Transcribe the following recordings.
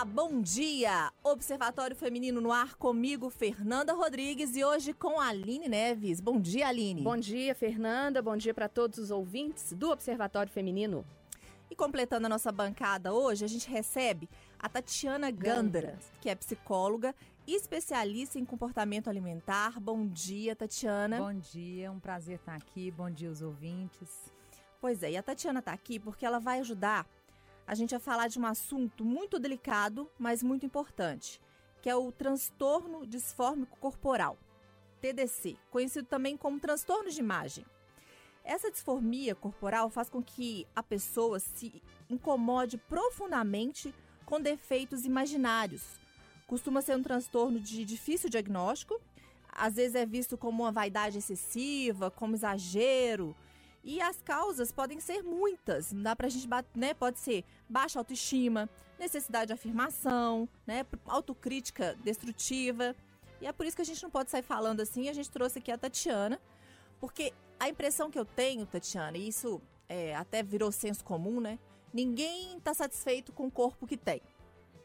Olá, bom dia! Observatório Feminino no ar comigo, Fernanda Rodrigues, e hoje com a Aline Neves. Bom dia, Aline. Bom dia, Fernanda. Bom dia para todos os ouvintes do Observatório Feminino. E completando a nossa bancada hoje, a gente recebe a Tatiana Gandra, que é psicóloga e especialista em comportamento alimentar. Bom dia, Tatiana. Bom dia, é um prazer estar aqui. Bom dia, os ouvintes. Pois é, e a Tatiana está aqui porque ela vai ajudar a gente vai falar de um assunto muito delicado, mas muito importante, que é o transtorno disfórmico corporal, TDC, conhecido também como transtorno de imagem. Essa disformia corporal faz com que a pessoa se incomode profundamente com defeitos imaginários. Costuma ser um transtorno de difícil diagnóstico, às vezes é visto como uma vaidade excessiva, como exagero, e as causas podem ser muitas. Dá pra gente né? Pode ser baixa autoestima, necessidade de afirmação, né? Autocrítica destrutiva. E é por isso que a gente não pode sair falando assim. A gente trouxe aqui a Tatiana, porque a impressão que eu tenho, Tatiana, e isso é, até virou senso comum, né? Ninguém está satisfeito com o corpo que tem.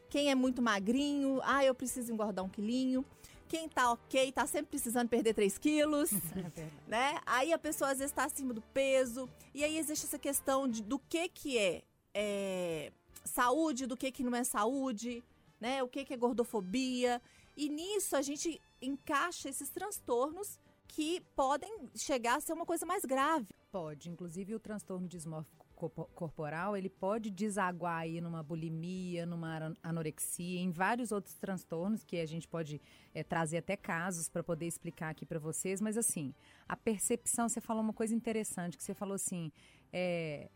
Quem é muito magrinho, ah, eu preciso engordar um quilinho. Quem tá ok, tá sempre precisando perder 3 quilos, é né? Aí a pessoa às vezes tá acima do peso. E aí existe essa questão de, do que que é, é saúde, do que que não é saúde, né? O que que é gordofobia. E nisso a gente encaixa esses transtornos que podem chegar a ser uma coisa mais grave. Pode, inclusive o transtorno dismórfico corporal, ele pode desaguar aí numa bulimia, numa anorexia, em vários outros transtornos que a gente pode é, trazer até casos para poder explicar aqui para vocês. Mas assim, a percepção, você falou uma coisa interessante, que você falou assim, é,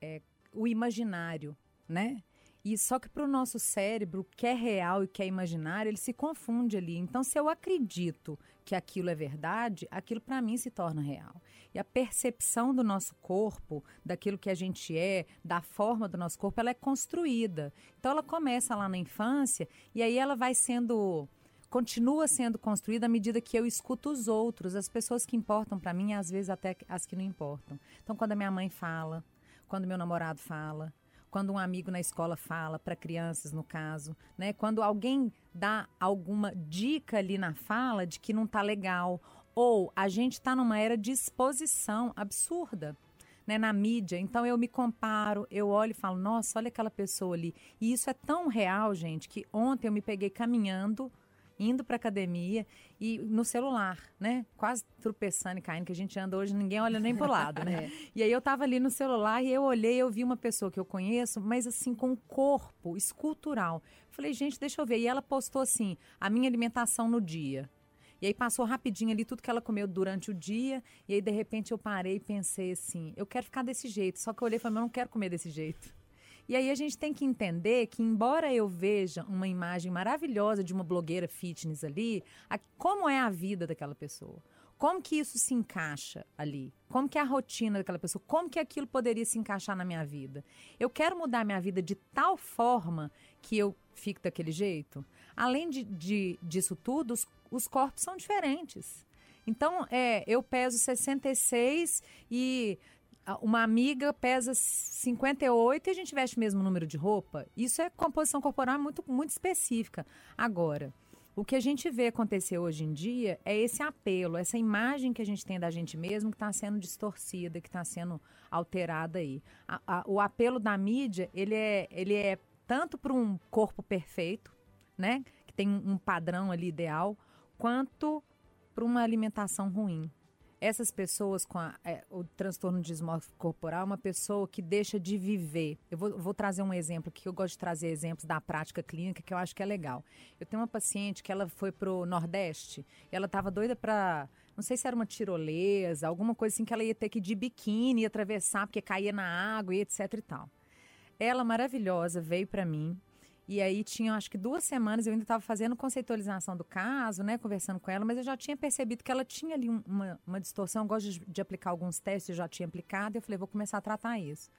é o imaginário, né? E só que para o nosso cérebro, o que é real e o que é imaginário, ele se confunde ali. Então, se eu acredito que aquilo é verdade, aquilo para mim se torna real. E a percepção do nosso corpo, daquilo que a gente é, da forma do nosso corpo, ela é construída. Então, ela começa lá na infância e aí ela vai sendo continua sendo construída à medida que eu escuto os outros, as pessoas que importam para mim, às vezes até as que não importam. Então, quando a minha mãe fala, quando meu namorado fala, quando um amigo na escola fala para crianças, no caso, né? Quando alguém dá alguma dica ali na fala de que não tá legal, ou a gente está numa era de exposição absurda. Né, na mídia. Então eu me comparo, eu olho e falo, nossa, olha aquela pessoa ali. E isso é tão real, gente, que ontem eu me peguei caminhando indo para academia e no celular, né? Quase tropeçando e caindo, que a gente anda hoje, ninguém olha nem pro lado, né? é. E aí eu tava ali no celular e eu olhei, eu vi uma pessoa que eu conheço, mas assim, com um corpo escultural. Falei, gente, deixa eu ver. E ela postou assim, a minha alimentação no dia. E aí passou rapidinho ali tudo que ela comeu durante o dia. E aí, de repente, eu parei e pensei assim, eu quero ficar desse jeito. Só que eu olhei e falei, eu não quero comer desse jeito. E aí a gente tem que entender que, embora eu veja uma imagem maravilhosa de uma blogueira fitness ali, a, como é a vida daquela pessoa? Como que isso se encaixa ali? Como que é a rotina daquela pessoa? Como que aquilo poderia se encaixar na minha vida? Eu quero mudar minha vida de tal forma que eu fique daquele jeito? Além de, de disso tudo, os, os corpos são diferentes. Então, é, eu peso 66 e uma amiga pesa 58 e a gente veste o mesmo número de roupa, isso é composição corporal muito, muito específica. Agora, o que a gente vê acontecer hoje em dia é esse apelo, essa imagem que a gente tem da gente mesmo que está sendo distorcida, que está sendo alterada aí. A, a, o apelo da mídia, ele é, ele é tanto para um corpo perfeito, né, que tem um padrão ali ideal, quanto para uma alimentação ruim essas pessoas com a, é, o transtorno de dismórfico corporal, uma pessoa que deixa de viver. Eu vou, vou trazer um exemplo que eu gosto de trazer exemplos da prática clínica que eu acho que é legal. Eu tenho uma paciente que ela foi pro Nordeste, e ela estava doida para não sei se era uma tirolesa, alguma coisa assim que ela ia ter que ir de biquíni atravessar porque caía na água e etc e tal. Ela maravilhosa veio para mim e aí tinha, acho que duas semanas, eu ainda estava fazendo conceitualização do caso, né, conversando com ela, mas eu já tinha percebido que ela tinha ali uma, uma distorção. Eu gosto de, de aplicar alguns testes, eu já tinha aplicado, e eu falei, vou começar a tratar isso.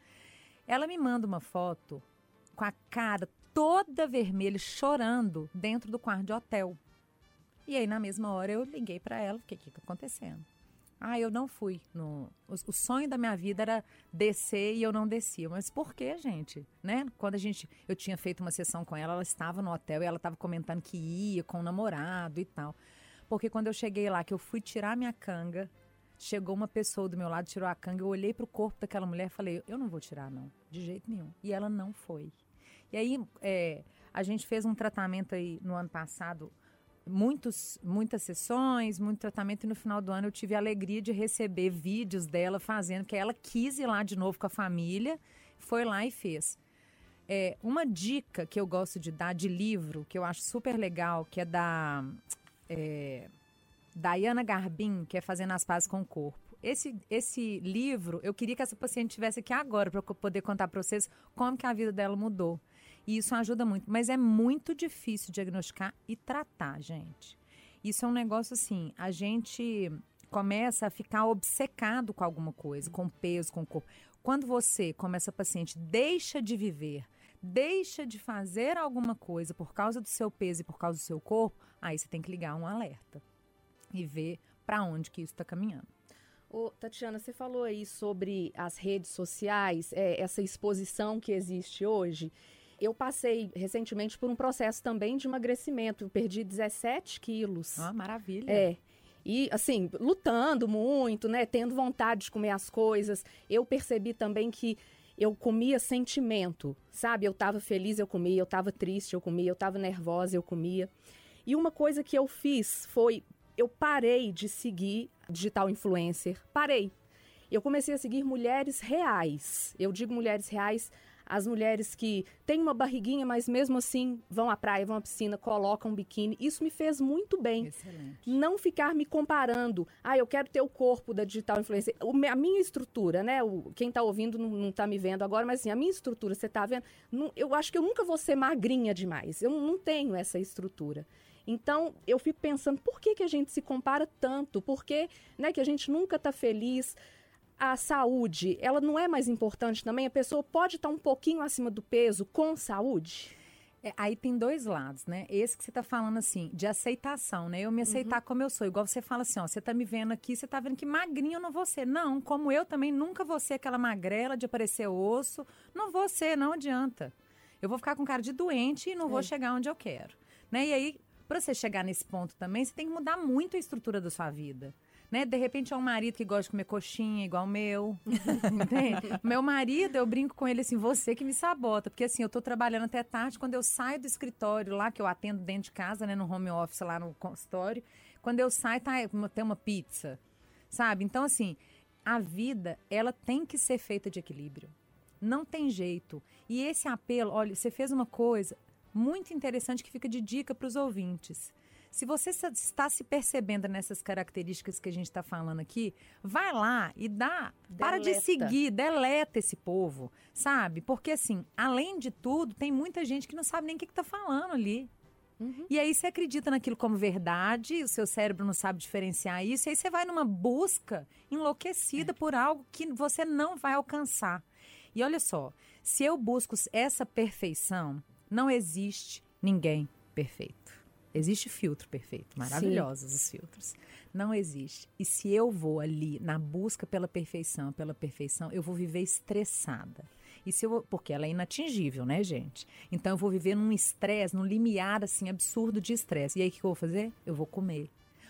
Ela me manda uma foto com a cara toda vermelha, chorando, dentro do quarto de hotel. E aí, na mesma hora, eu liguei para ela, o que que tá acontecendo? Ah, eu não fui. No, o, sonho da minha vida era descer e eu não descia. Mas por que, gente? Né? Quando a gente. Eu tinha feito uma sessão com ela, ela estava no hotel e ela estava comentando que ia com o namorado e tal. Porque quando eu cheguei lá, que eu fui tirar minha canga, chegou uma pessoa do meu lado, tirou a canga, eu olhei para o corpo daquela mulher e falei, eu não vou tirar, não, de jeito nenhum. E ela não foi. E aí, é, a gente fez um tratamento aí no ano passado muitos, muitas sessões, muito tratamento, e no final do ano eu tive a alegria de receber vídeos dela fazendo, que ela quis ir lá de novo com a família, foi lá e fez. É, uma dica que eu gosto de dar de livro, que eu acho super legal, que é da é, Diana Garbin, que é Fazendo as Pazes com o Corpo. Esse, esse livro, eu queria que essa paciente estivesse aqui agora para poder contar para vocês como que a vida dela mudou. E isso ajuda muito. Mas é muito difícil diagnosticar e tratar, gente. Isso é um negócio assim, a gente começa a ficar obcecado com alguma coisa, com peso, com corpo. Quando você, como essa paciente, deixa de viver, deixa de fazer alguma coisa por causa do seu peso e por causa do seu corpo, aí você tem que ligar um alerta e ver para onde que isso está caminhando. Ô, Tatiana, você falou aí sobre as redes sociais, é, essa exposição que existe hoje. Eu passei recentemente por um processo também de emagrecimento. Eu perdi 17 quilos. Ah, maravilha. É. E, assim, lutando muito, né? Tendo vontade de comer as coisas. Eu percebi também que eu comia sentimento, sabe? Eu estava feliz, eu comia. Eu estava triste, eu comia. Eu estava nervosa, eu comia. E uma coisa que eu fiz foi... Eu parei de seguir digital influencer. Parei. Eu comecei a seguir mulheres reais. Eu digo mulheres reais as mulheres que têm uma barriguinha, mas mesmo assim vão à praia, vão à piscina, colocam um biquíni. Isso me fez muito bem. Excelente. Não ficar me comparando. Ah, eu quero ter o corpo da digital influencer. O, a minha estrutura, né? O, quem está ouvindo não, está me vendo agora, mas assim, a minha estrutura, você está vendo? Não, eu acho que eu nunca vou ser magrinha demais. Eu não tenho essa estrutura. Então, eu fico pensando, por que, que a gente se compara tanto? Por que, né, que a gente nunca está feliz? A saúde, ela não é mais importante também? A pessoa pode estar um pouquinho acima do peso com saúde? É, aí tem dois lados, né? Esse que você está falando assim, de aceitação, né? Eu me aceitar uhum. como eu sou. Igual você fala assim, ó, você está me vendo aqui, você está vendo que magrinho eu não vou ser. Não, como eu também nunca vou ser aquela magrela de aparecer osso. Não vou ser, não adianta. Eu vou ficar com cara de doente e não é. vou chegar onde eu quero. Né? E aí, para você chegar nesse ponto também, você tem que mudar muito a estrutura da sua vida né? De repente é um marido que gosta de comer coxinha igual o meu, entende? Meu marido, eu brinco com ele assim, você que me sabota, porque assim, eu tô trabalhando até tarde, quando eu saio do escritório lá, que eu atendo dentro de casa, né, no home office lá no consultório, quando eu saio, tá, tem uma pizza, sabe? Então, assim, a vida, ela tem que ser feita de equilíbrio. Não tem jeito. E esse apelo, olha, você fez uma coisa muito interessante que fica de dica para os ouvintes. Se você está se percebendo nessas características que a gente está falando aqui, vai lá e dá. Deleta. Para de seguir, deleta esse povo, sabe? Porque, assim, além de tudo, tem muita gente que não sabe nem o que está falando ali. Uhum. E aí você acredita naquilo como verdade, o seu cérebro não sabe diferenciar isso, e aí você vai numa busca enlouquecida é. por algo que você não vai alcançar. E olha só, se eu busco essa perfeição, não existe ninguém perfeito. Existe filtro perfeito, maravilhosos Sim. os filtros. Não existe. E se eu vou ali na busca pela perfeição, pela perfeição, eu vou viver estressada. E se eu porque ela é inatingível, né, gente? Então eu vou viver num estresse, num limiar assim absurdo de estresse. E aí o que eu vou fazer? Eu vou comer.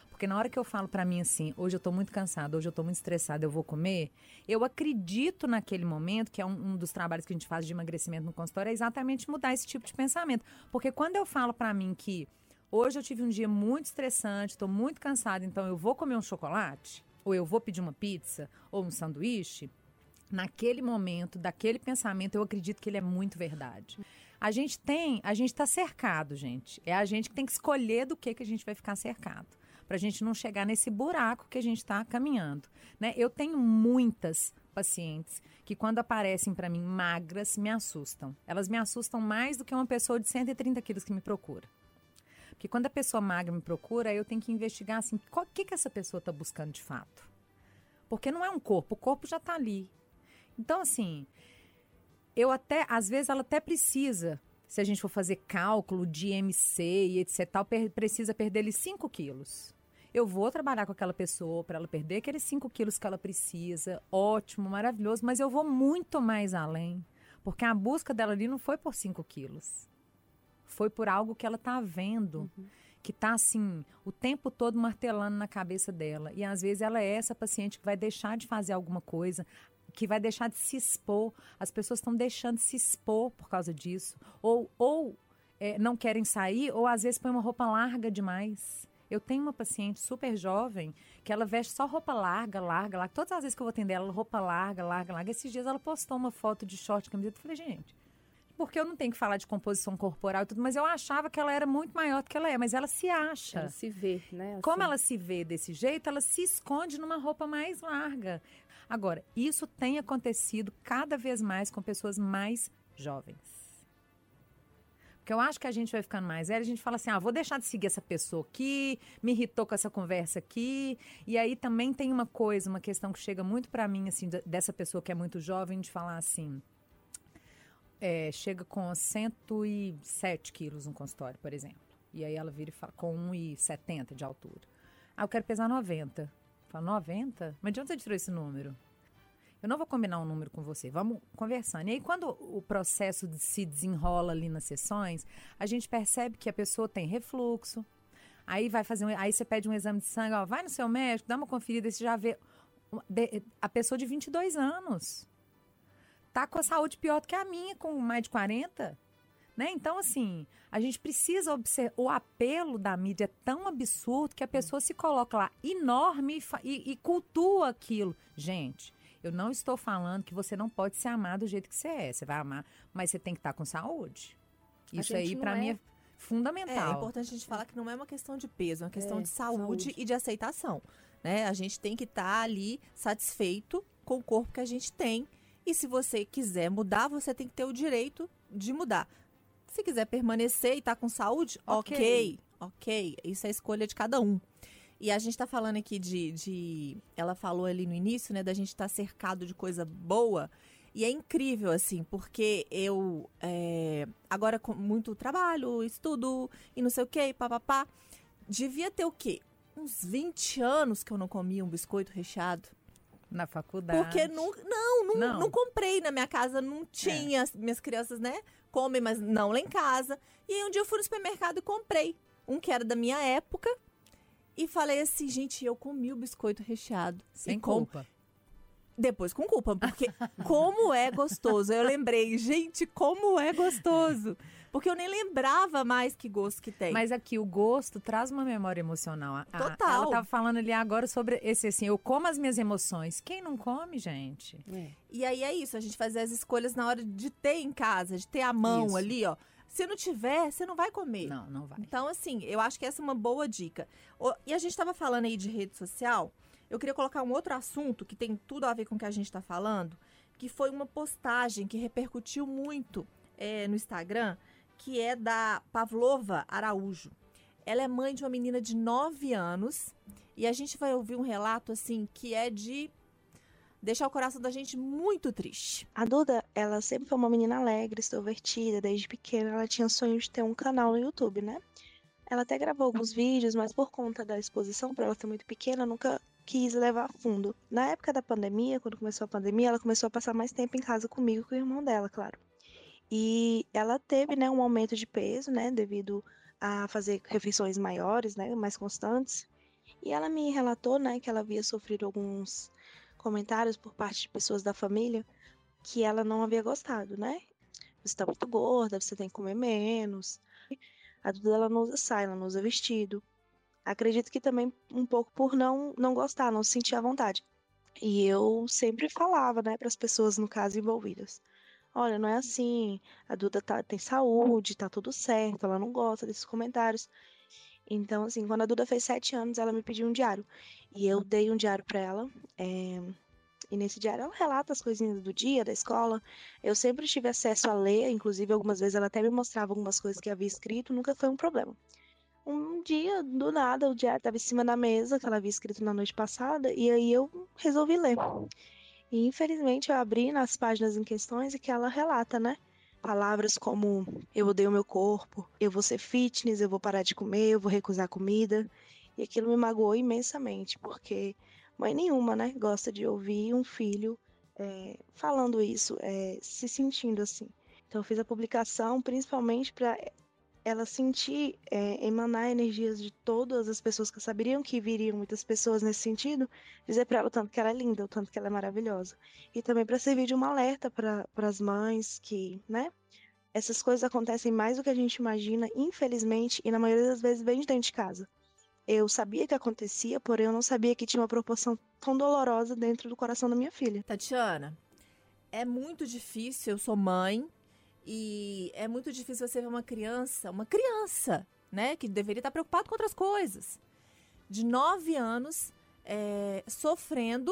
Porque na hora que eu falo para mim assim, hoje eu tô muito cansada, hoje eu tô muito estressada, eu vou comer, eu acredito naquele momento, que é um, um, dos trabalhos que a gente faz de emagrecimento no consultório, é exatamente mudar esse tipo de pensamento. Porque quando eu falo para mim que Hoje eu tive um dia muito estressante, estou muito cansada, então eu vou comer um chocolate, ou eu vou pedir uma pizza, ou um sanduíche. Naquele momento, daquele pensamento, eu acredito que ele é muito verdade. A gente tem, a gente está cercado, gente. É a gente que tem que escolher do que, que a gente vai ficar cercado. Para a gente não chegar nesse buraco que a gente está caminhando. Né? Eu tenho muitas pacientes que, quando aparecem para mim magras, me assustam. Elas me assustam mais do que uma pessoa de 130 quilos que me procura. Porque quando a pessoa magra me procura, eu tenho que investigar assim, o que, que essa pessoa está buscando de fato. Porque não é um corpo, o corpo já está ali. Então, assim, eu até, às vezes, ela até precisa, se a gente for fazer cálculo de MC e etc, tal, per, precisa perder ali 5 quilos. Eu vou trabalhar com aquela pessoa para ela perder aqueles 5 quilos que ela precisa. Ótimo, maravilhoso. Mas eu vou muito mais além. Porque a busca dela ali não foi por 5 quilos. Foi por algo que ela está vendo. Uhum. Que está assim, o tempo todo martelando na cabeça dela. E às vezes ela é essa paciente que vai deixar de fazer alguma coisa, que vai deixar de se expor. As pessoas estão deixando de se expor por causa disso. Ou, ou é, não querem sair, ou às vezes põe uma roupa larga demais. Eu tenho uma paciente super jovem que ela veste só roupa larga, larga, larga. Todas as vezes que eu vou atender ela, roupa larga, larga, larga. Esses dias ela postou uma foto de short, camiseta. Eu falei, gente, porque eu não tenho que falar de composição corporal e tudo, mas eu achava que ela era muito maior do que ela é, mas ela se acha. Ela se vê, né? Assim. Como ela se vê desse jeito, ela se esconde numa roupa mais larga. Agora, isso tem acontecido cada vez mais com pessoas mais jovens. Porque eu acho que a gente vai ficando mais velho, a gente fala assim: ah, vou deixar de seguir essa pessoa aqui, me irritou com essa conversa aqui. E aí também tem uma coisa, uma questão que chega muito para mim, assim, dessa pessoa que é muito jovem, de falar assim. É, chega com 107 quilos no consultório, por exemplo. E aí ela vira e fala, com 1,70 de altura. Ah, eu quero pesar 90. Fala, 90? Mas de onde você tirou esse número? Eu não vou combinar um número com você, vamos conversando. E aí, quando o processo se desenrola ali nas sessões, a gente percebe que a pessoa tem refluxo. Aí vai fazer um, aí você pede um exame de sangue, ó, vai no seu médico, dá uma conferida, você já vê a pessoa de 22 anos tá com a saúde pior do que a minha, com mais de 40. Né? Então, assim, a gente precisa observar. O apelo da mídia é tão absurdo que a pessoa se coloca lá enorme e, e cultua aquilo. Gente, eu não estou falando que você não pode se amar do jeito que você é. Você vai amar, mas você tem que estar com saúde. Isso aí, para é... mim, é fundamental. É, é, importante a gente falar que não é uma questão de peso, é uma questão é, de saúde, saúde, e de aceitação. Né? A gente tem que estar tá ali satisfeito com o corpo que a gente tem. E se você quiser mudar, você tem que ter o direito de mudar. Se quiser permanecer e estar tá com saúde, ok, ok. okay. Isso é escolha de cada um. E a gente está falando aqui de, de. Ela falou ali no início, né, da gente estar tá cercado de coisa boa. E é incrível, assim, porque eu, é, agora com muito trabalho, estudo e não sei o quê, papapá, devia ter o quê? Uns 20 anos que eu não comia um biscoito recheado. Na faculdade. Porque não, não, não, não. não comprei na minha casa, não tinha. É. Minhas crianças, né, comem, mas não lá em casa. E aí um dia eu fui no supermercado e comprei. Um que era da minha época, e falei assim, gente, eu comi o biscoito recheado. Sem culpa. Depois com culpa, porque como é gostoso. Eu lembrei, gente, como é gostoso. Porque eu nem lembrava mais que gosto que tem. Mas aqui, o gosto traz uma memória emocional. A, Total. Ela estava falando ali agora sobre esse assim, eu como as minhas emoções. Quem não come, gente? É. E aí é isso, a gente fazer as escolhas na hora de ter em casa, de ter a mão isso. ali, ó. Se não tiver, você não vai comer. Não, não vai. Então, assim, eu acho que essa é uma boa dica. E a gente estava falando aí de rede social. Eu queria colocar um outro assunto que tem tudo a ver com o que a gente está falando, que foi uma postagem que repercutiu muito é, no Instagram, que é da Pavlova Araújo. Ela é mãe de uma menina de 9 anos e a gente vai ouvir um relato assim que é de deixar o coração da gente muito triste. A Duda, ela sempre foi uma menina alegre, extrovertida, desde pequena ela tinha sonho de ter um canal no YouTube, né? Ela até gravou alguns vídeos, mas por conta da exposição, para ela ser muito pequena, nunca quis levar a fundo. Na época da pandemia, quando começou a pandemia, ela começou a passar mais tempo em casa comigo e com o irmão dela, claro. E ela teve, né, um aumento de peso, né, devido a fazer refeições maiores, né, mais constantes. E ela me relatou, né, que ela havia sofrido alguns comentários por parte de pessoas da família que ela não havia gostado, né? Você tá muito gorda, você tem que comer menos. A Duda ela não usa saia, ela não usa vestido. Acredito que também um pouco por não não gostar, não se sentir à vontade. E eu sempre falava, né, para as pessoas no caso envolvidas. Olha, não é assim. A Duda tá, tem saúde, tá tudo certo. Ela não gosta desses comentários. Então, assim, quando a Duda fez sete anos, ela me pediu um diário. E eu dei um diário para ela. É... E nesse diário ela relata as coisinhas do dia, da escola. Eu sempre tive acesso a ler, inclusive algumas vezes ela até me mostrava algumas coisas que havia escrito, nunca foi um problema. Um dia, do nada, o diário estava em cima da mesa, que ela havia escrito na noite passada, e aí eu resolvi ler. E infelizmente eu abri nas páginas em questões e que ela relata, né? Palavras como eu odeio meu corpo, eu vou ser fitness, eu vou parar de comer, eu vou recusar comida. E aquilo me magoou imensamente, porque mãe nenhuma, né, gosta de ouvir um filho é, falando isso, é, se sentindo assim. Então eu fiz a publicação principalmente para ela sentir, é, emanar energias de todas as pessoas que saberiam que viriam muitas pessoas nesse sentido, dizer para ela o tanto que ela é linda, o tanto que ela é maravilhosa. E também para servir de um alerta para as mães que, né? Essas coisas acontecem mais do que a gente imagina, infelizmente, e na maioria das vezes vem de dentro de casa. Eu sabia que acontecia, porém eu não sabia que tinha uma proporção tão dolorosa dentro do coração da minha filha. Tatiana, é muito difícil, eu sou mãe, e é muito difícil você ver uma criança, uma criança, né, que deveria estar preocupado com outras coisas, de nove anos, é, sofrendo,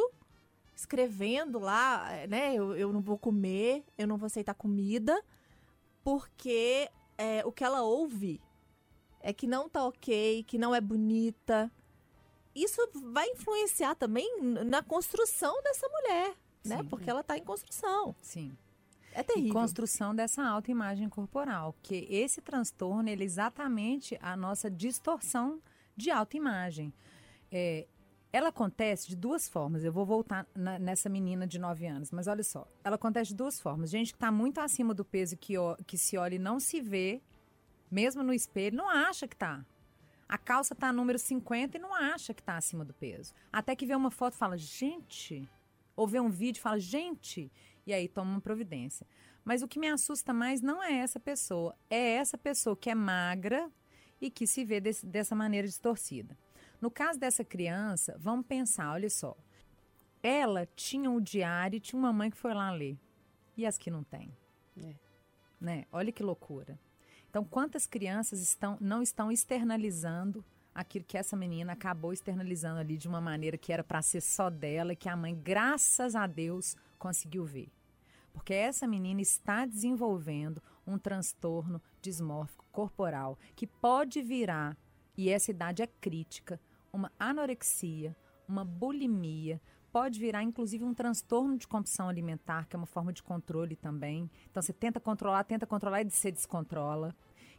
escrevendo lá, né, eu, eu não vou comer, eu não vou aceitar comida, porque é, o que ela ouve é que não tá ok, que não é bonita. Isso vai influenciar também na construção dessa mulher, né? Sim. Porque ela tá em construção. Sim. É terrível. E construção dessa autoimagem corporal, que esse transtorno ele é exatamente a nossa distorção de autoimagem. É, ela acontece de duas formas. Eu vou voltar na, nessa menina de 9 anos, mas olha só. Ela acontece de duas formas. Gente que está muito acima do peso que, que se olha e não se vê, mesmo no espelho, não acha que está. A calça está número 50 e não acha que está acima do peso. Até que vê uma foto e fala, gente. Ou vê um vídeo e fala, gente. E aí toma uma providência. Mas o que me assusta mais não é essa pessoa. É essa pessoa que é magra e que se vê desse, dessa maneira distorcida. No caso dessa criança, vamos pensar, olha só. Ela tinha um diário e tinha uma mãe que foi lá ler. E as que não têm? É. Né? Olha que loucura. Então, quantas crianças estão não estão externalizando aquilo que essa menina acabou externalizando ali de uma maneira que era para ser só dela que a mãe, graças a Deus, conseguiu ver. Porque essa menina está desenvolvendo um transtorno dismórfico corporal que pode virar, e essa idade é crítica, uma anorexia, uma bulimia, pode virar inclusive um transtorno de compulsão alimentar, que é uma forma de controle também. Então você tenta controlar, tenta controlar e você descontrola.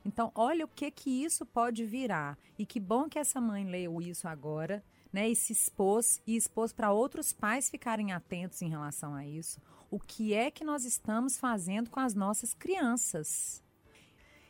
Então, olha o que que isso pode virar. E que bom que essa mãe leu isso agora, né? E se expôs e expôs para outros pais ficarem atentos em relação a isso. O que é que nós estamos fazendo com as nossas crianças?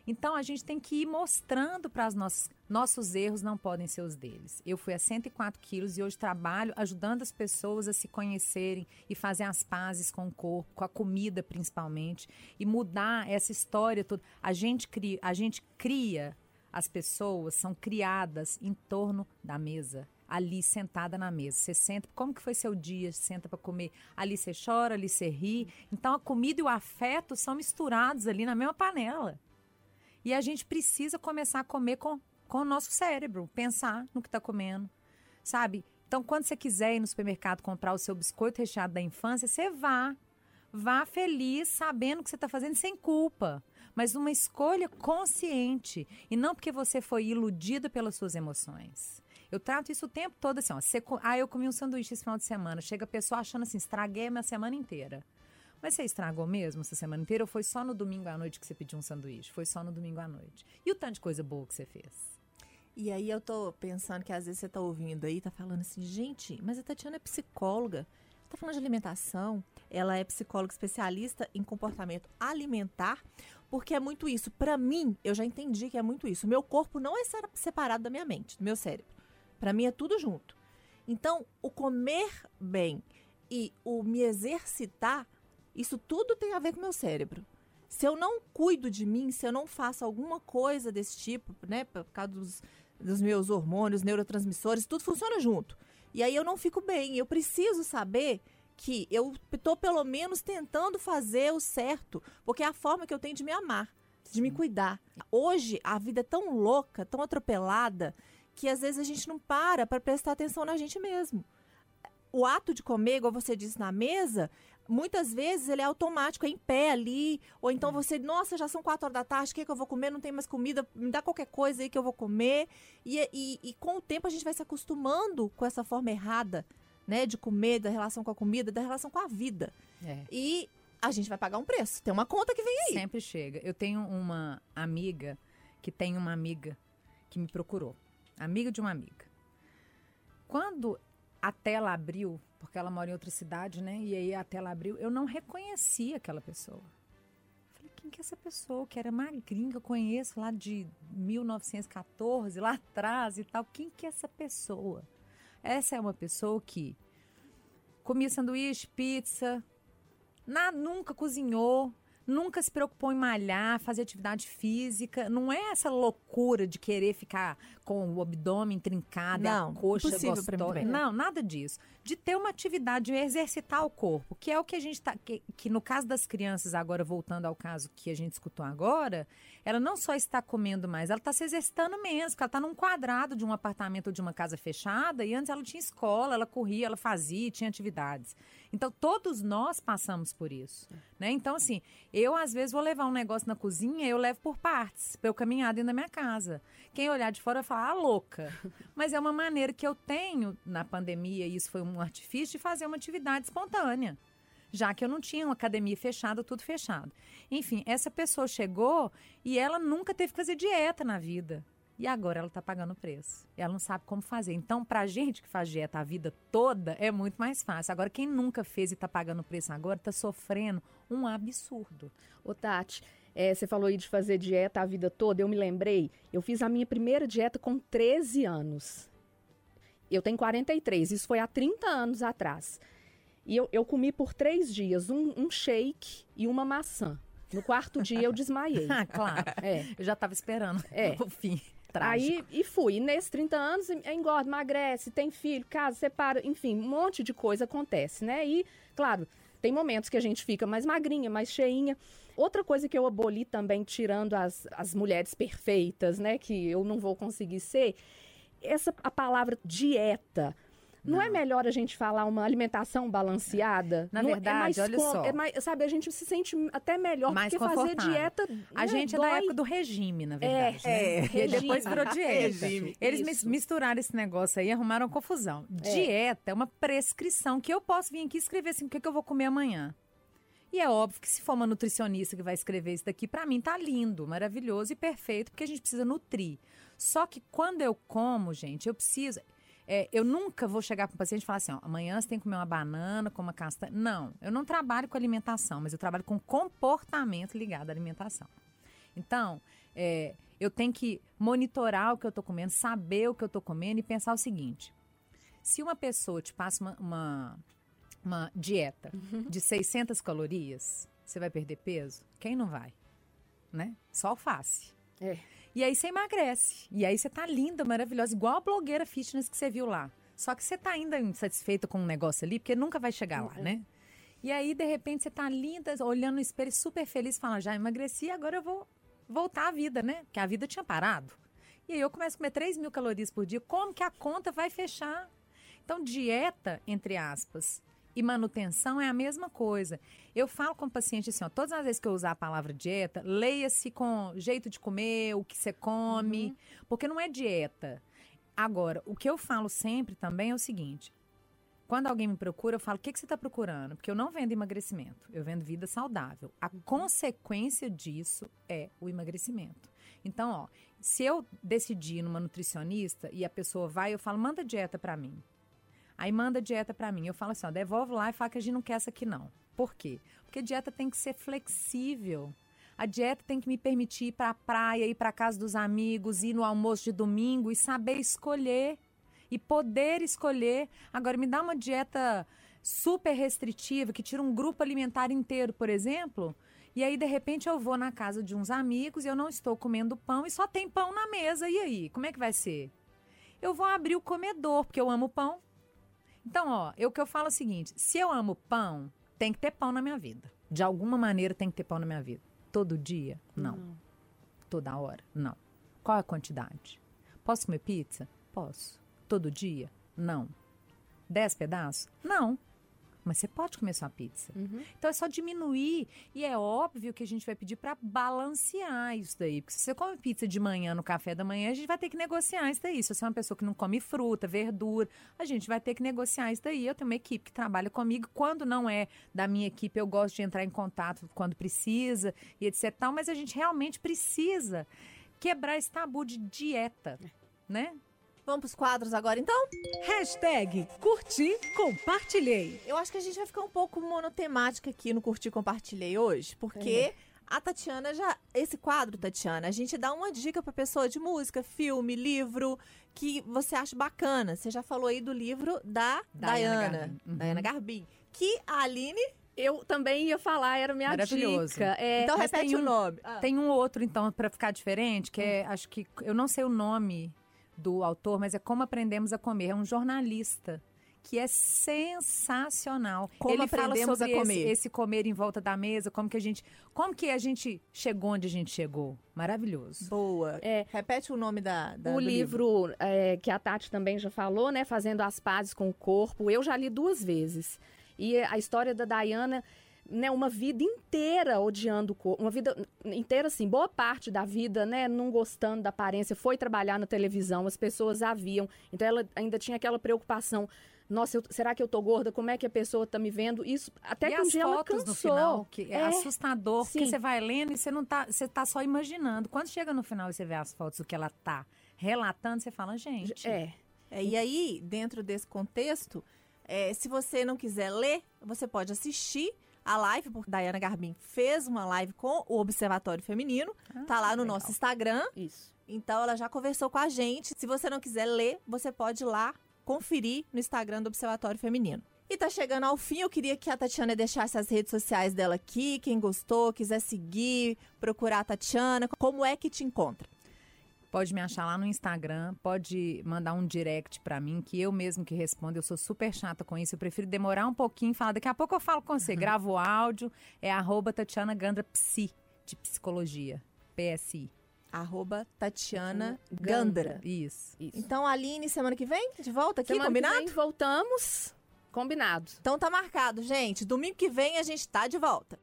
Então a gente tem que ir mostrando para as nossas. Nossos erros não podem ser os deles. Eu fui a 104 quilos e hoje trabalho ajudando as pessoas a se conhecerem e fazer as pazes com o corpo, com a comida principalmente, e mudar essa história toda. A gente cria, a gente cria as pessoas, são criadas em torno da mesa ali sentada na mesa. Você senta, como que foi seu dia? Senta para comer. Ali você chora, ali você ri. Então a comida e o afeto são misturados ali na mesma panela. E a gente precisa começar a comer com, com o nosso cérebro, pensar no que está comendo, sabe? Então, quando você quiser ir no supermercado comprar o seu biscoito recheado da infância, você vá. Vá feliz, sabendo que você está fazendo sem culpa. Mas uma escolha consciente. E não porque você foi iludido pelas suas emoções. Eu trato isso o tempo todo assim, ó. Você, ah, eu comi um sanduíche esse final de semana. Chega a pessoa achando assim, estraguei a minha semana inteira. Mas você estragou mesmo essa semana inteira ou foi só no domingo à noite que você pediu um sanduíche? Foi só no domingo à noite. E o tanto de coisa boa que você fez? E aí eu tô pensando que às vezes você tá ouvindo aí, tá falando assim, gente, mas a Tatiana é psicóloga, tá falando de alimentação, ela é psicóloga especialista em comportamento alimentar, porque é muito isso. Para mim, eu já entendi que é muito isso. Meu corpo não é separado da minha mente, do meu cérebro. Para mim é tudo junto. Então, o comer bem e o me exercitar isso tudo tem a ver com o meu cérebro. Se eu não cuido de mim, se eu não faço alguma coisa desse tipo, né, por causa dos, dos meus hormônios, neurotransmissores, tudo funciona junto. E aí eu não fico bem. Eu preciso saber que eu estou pelo menos tentando fazer o certo, porque é a forma que eu tenho de me amar, de me cuidar. Hoje a vida é tão louca, tão atropelada, que às vezes a gente não para para prestar atenção na gente mesmo. O ato de comer, igual você disse na mesa, muitas vezes ele é automático, é em pé ali, ou então é. você, nossa, já são quatro horas da tarde, o que, é que eu vou comer? Não tem mais comida, me dá qualquer coisa aí que eu vou comer. E, e, e com o tempo a gente vai se acostumando com essa forma errada, né, de comer, da relação com a comida, da relação com a vida. É. E a gente vai pagar um preço, tem uma conta que vem aí. Sempre chega. Eu tenho uma amiga que tem uma amiga que me procurou, amiga de uma amiga. quando a tela abriu, porque ela mora em outra cidade, né? E aí a tela abriu, eu não reconheci aquela pessoa. Falei, quem que é essa pessoa que era magrinha, que eu conheço lá de 1914, lá atrás e tal? Quem que é essa pessoa? Essa é uma pessoa que comia sanduíche, pizza, na, nunca cozinhou, nunca se preocupou em malhar, fazer atividade física. Não é essa loucura de querer ficar com o abdômen trincado, Não, a coxa gostosa. Não, nada disso. De ter uma atividade, de exercitar o corpo, que é o que a gente tá. Que, que no caso das crianças, agora voltando ao caso que a gente escutou agora, ela não só está comendo mais, ela está se exercitando mesmo, porque ela está num quadrado de um apartamento ou de uma casa fechada, e antes ela tinha escola, ela corria, ela fazia, tinha atividades. Então, todos nós passamos por isso. Né? Então, assim, eu às vezes vou levar um negócio na cozinha, eu levo por partes, para eu caminhar dentro da minha casa. Quem olhar de fora vai falar, ah, louca. Mas é uma maneira que eu tenho na pandemia, e isso foi um artifício, de fazer uma atividade espontânea. Já que eu não tinha uma academia fechada, tudo fechado. Enfim, essa pessoa chegou e ela nunca teve que fazer dieta na vida. E agora ela está pagando o preço. Ela não sabe como fazer. Então, para gente que faz dieta a vida toda, é muito mais fácil. Agora, quem nunca fez e está pagando o preço agora, está sofrendo um absurdo. Ô, Tati, é, você falou aí de fazer dieta a vida toda. Eu me lembrei, eu fiz a minha primeira dieta com 13 anos. Eu tenho 43, isso foi há 30 anos atrás. E eu, eu comi por três dias um, um shake e uma maçã. No quarto dia eu desmaiei. Ah, claro. É. Eu já estava esperando É. o fim. Trágico. Aí, e fui. E nesses 30 anos, engorda, emagrece, tem filho, casa, separa, enfim, um monte de coisa acontece, né? E, claro, tem momentos que a gente fica mais magrinha, mais cheinha. Outra coisa que eu aboli também, tirando as, as mulheres perfeitas, né? Que eu não vou conseguir ser, essa a palavra dieta. Não, é melhor a gente falar uma alimentação balanceada? Na Não- verdade, é mais olha com- só. É mais, sabe, a gente se sente até melhor, Mais porque fazer dieta. A né, gente é da época do regime, na verdade. É, né? é, E depois virou dieta. Regime. Eles Isso. mis- misturaram esse negócio aí e arrumaram confusão. Dieta é uma prescrição que eu posso vir aqui e escrever assim, o que, que eu vou comer amanhã. E é óbvio que se for uma nutricionista que vai escrever isso daqui, pra mim tá lindo, maravilhoso e perfeito, porque a gente precisa nutrir. Só que quando eu como, gente, eu preciso. É, eu nunca vou chegar para o paciente e falar assim: ó, amanhã você tem que comer uma banana com uma castanha. Não, eu não trabalho com alimentação, mas eu trabalho com comportamento ligado à alimentação. Então, é, eu tenho que monitorar o que eu estou comendo, saber o que eu estou comendo e pensar o seguinte: se uma pessoa te passa uma, uma, uma dieta de 600 calorias, você vai perder peso? Quem não vai? Né? Só alface. É. E aí você emagrece. E aí você tá linda, maravilhosa, igual a blogueira fitness que você viu lá. Só que você tá ainda insatisfeita com um negócio ali, porque nunca vai chegar lá, né? E aí, de repente, você tá linda, olhando no espelho, super feliz, falando, já emagreci, agora eu vou voltar à vida, né? Porque a vida tinha parado. E aí eu começo a comer 3 mil calorias por dia. Como que a conta vai fechar? Então, dieta, entre aspas, e manutenção é a mesma coisa. Eu falo com o paciente assim, ó, todas as vezes que eu usar a palavra dieta, leia-se com jeito de comer, o que você come, porque não é dieta. Agora, o que eu falo sempre também é o seguinte: quando alguém me procura, eu falo: o que, que você está procurando? Porque eu não vendo emagrecimento, eu vendo vida saudável. A consequência disso é o emagrecimento. Então, ó, se eu decidir numa nutricionista e a pessoa vai, eu falo: manda dieta para mim. Aí manda dieta para mim. Eu falo assim: ó, devolve lá e fala que a gente não quer essa aqui, não. Por quê? Porque dieta tem que ser flexível. A dieta tem que me permitir ir para a praia, ir para casa dos amigos, ir no almoço de domingo e saber escolher e poder escolher. Agora me dá uma dieta super restritiva que tira um grupo alimentar inteiro, por exemplo, e aí de repente eu vou na casa de uns amigos e eu não estou comendo pão e só tem pão na mesa. E aí, como é que vai ser? Eu vou abrir o comedor, porque eu amo pão. Então, ó, eu que eu falo é o seguinte: se eu amo pão, tem que ter pão na minha vida. De alguma maneira tem que ter pão na minha vida. Todo dia? Não. Toda hora? Não. Qual a quantidade? Posso comer pizza? Posso. Todo dia? Não. Dez pedaços? Não. Mas você pode comer sua pizza. Então é só diminuir. E é óbvio que a gente vai pedir para balancear isso daí. Porque se você come pizza de manhã no café da manhã, a gente vai ter que negociar isso daí. Se você é uma pessoa que não come fruta, verdura, a gente vai ter que negociar isso daí. Eu tenho uma equipe que trabalha comigo. Quando não é da minha equipe, eu gosto de entrar em contato quando precisa e etc. Mas a gente realmente precisa quebrar esse tabu de dieta, né? Vamos pros quadros agora, então? Hashtag curti, compartilhei. Eu acho que a gente vai ficar um pouco monotemática aqui no Curti Compartilhei hoje, porque a Tatiana já. Esse quadro, Tatiana, a gente dá uma dica pra pessoa de música, filme, livro, que você acha bacana. Você já falou aí do livro da Diana Diana, Garbin. Uhum. Diana Garbin. Que a Aline. Eu também ia falar, era minha Maravilhoso. dica. É, então repete tem o um- nome. Ah. Tem um outro, então, pra ficar diferente, que é, acho que, eu não sei o nome do autor, mas é Como Aprendemos a Comer. É um jornalista que é sensacional. Como Ele fala Aprendemos sobre a esse- Comer. Esse, comer em volta da mesa, como que a gente, como que a gente chegou onde a gente chegou. Maravilhoso. Boa. É. Repete o nome da, da o do livro é, que a Tati também já falou, né? Fazendo as pazes com o corpo. Eu já li duas vezes. E a história da Diana, né? Uma vida inteira odiando o corpo. Uma vida inteira, assim, boa parte da vida, né? Não gostando da aparência. Foi trabalhar na televisão, as pessoas a viam. Então ela ainda tinha aquela preocupação. Nossa, eu- será que eu tô gorda? Como é que a pessoa tá me vendo? Isso até e que um as dia ela fotos cansou. no final, que é, É, assustador, porque sim. você vai lendo e você não tá, você tá só imaginando. Quando chega no final e você vê as fotos, o que ela tá relatando, você fala, gente, É. É, e aí, dentro desse contexto, é, se você não quiser ler, você pode assistir a live, porque Diana Garbin fez uma live com o Observatório Feminino. Ah, tá lá no legal. nosso Instagram. Isso. Então ela já conversou com a gente. Se você não quiser ler, você pode ir lá conferir no Instagram do Observatório Feminino. E tá chegando ao fim, eu queria que a Tatiana deixasse as redes sociais dela aqui. Quem gostou, quiser seguir, procurar a Tatiana, como é que te encontra? Pode me achar lá no Instagram, pode mandar um direct pra mim, que eu mesmo que respondo. Eu sou super chata com isso. Eu prefiro demorar um pouquinho e falar. Daqui a pouco eu falo com você. Gravo o áudio. É arroba Tatiana Gandra Psi, de psicologia. PSI. Arroba Tatiana Gandra. Isso. Isso. Então, Aline, semana que vem, de volta aqui, Semana combinado? que vem voltamos. Combinado. Então tá marcado, gente. Domingo que vem a gente tá de volta.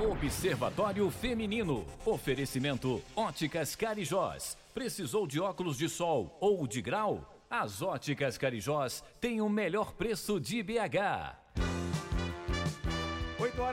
Observatório Feminino. Oferecimento Óticas Carijós. Precisou de óculos de sol ou de grau? As Óticas Carijós têm o melhor preço de BH.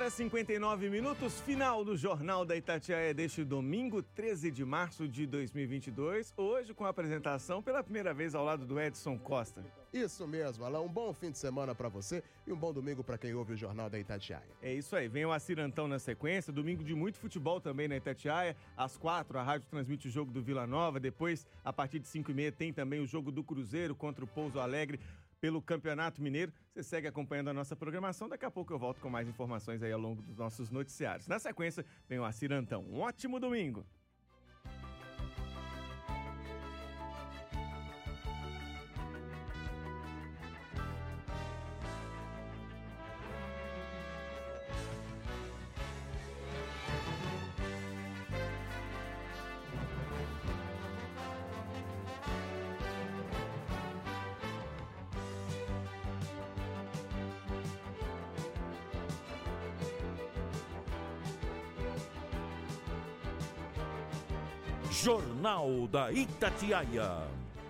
8 horas e 59 minutos, final do Jornal da Itatiaia deste domingo, 13 de março de 2022. Hoje com a apresentação pela primeira vez ao lado do Edson Costa. Isso mesmo, Alain. Um bom fim de semana pra você e um bom domingo pra quem ouve o Jornal da Itatiaia. É isso aí, vem o Acirantão na sequência, domingo de muito futebol também na Itatiaia. Às quatro, a rádio transmite o jogo do Vila Nova, depois, a partir de 5 e meia, tem também o jogo do Cruzeiro contra o Pouso Alegre pelo Campeonato Mineiro. Você segue acompanhando a nossa programação, daqui a pouco eu volto com mais informações aí ao longo dos nossos noticiários. Na sequência, vem o Acirantão. Um ótimo domingo! Da Itatiaia.